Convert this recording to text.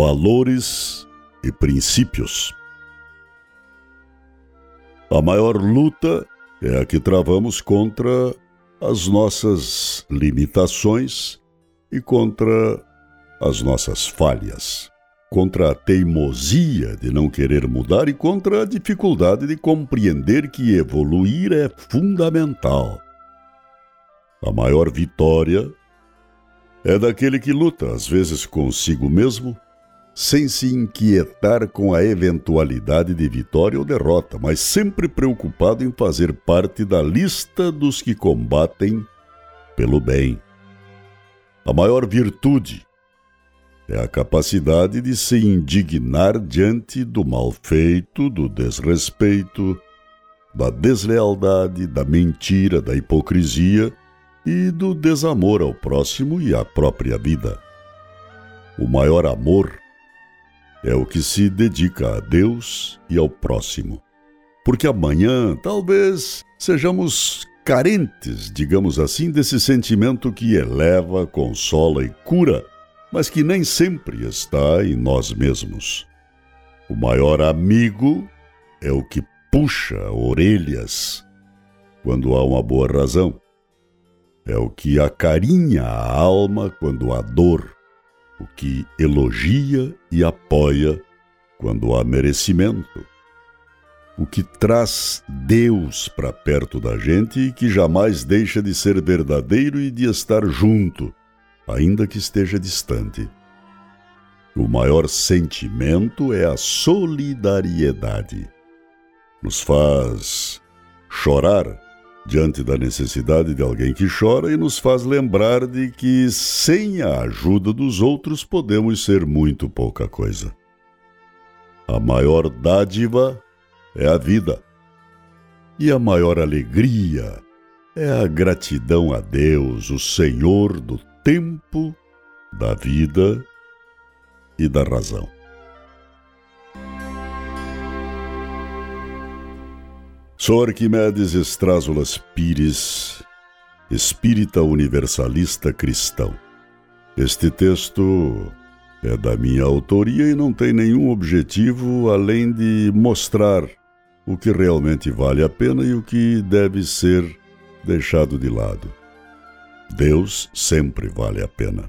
valores e princípios. A maior luta é a que travamos contra as nossas limitações e contra as nossas falhas, contra a teimosia de não querer mudar e contra a dificuldade de compreender que evoluir é fundamental. A maior vitória é daquele que luta, às vezes consigo mesmo, sem se inquietar com a eventualidade de vitória ou derrota, mas sempre preocupado em fazer parte da lista dos que combatem pelo bem. A maior virtude é a capacidade de se indignar diante do mal feito, do desrespeito, da deslealdade, da mentira, da hipocrisia e do desamor ao próximo e à própria vida. O maior amor é o que se dedica a Deus e ao próximo. Porque amanhã talvez sejamos carentes, digamos assim, desse sentimento que eleva, consola e cura, mas que nem sempre está em nós mesmos. O maior amigo é o que puxa orelhas quando há uma boa razão é o que acarinha a alma quando há dor, o que elogia e apoia quando há merecimento, o que traz Deus para perto da gente e que jamais deixa de ser verdadeiro e de estar junto, ainda que esteja distante. O maior sentimento é a solidariedade. Nos faz chorar diante da necessidade de alguém que chora e nos faz lembrar de que sem a ajuda dos outros podemos ser muito pouca coisa. A maior dádiva é a vida. E a maior alegria é a gratidão a Deus, o Senhor do tempo, da vida e da razão. Sou Arquimedes Estrázulas Pires, espírita universalista cristão. Este texto é da minha autoria e não tem nenhum objetivo além de mostrar o que realmente vale a pena e o que deve ser deixado de lado. Deus sempre vale a pena.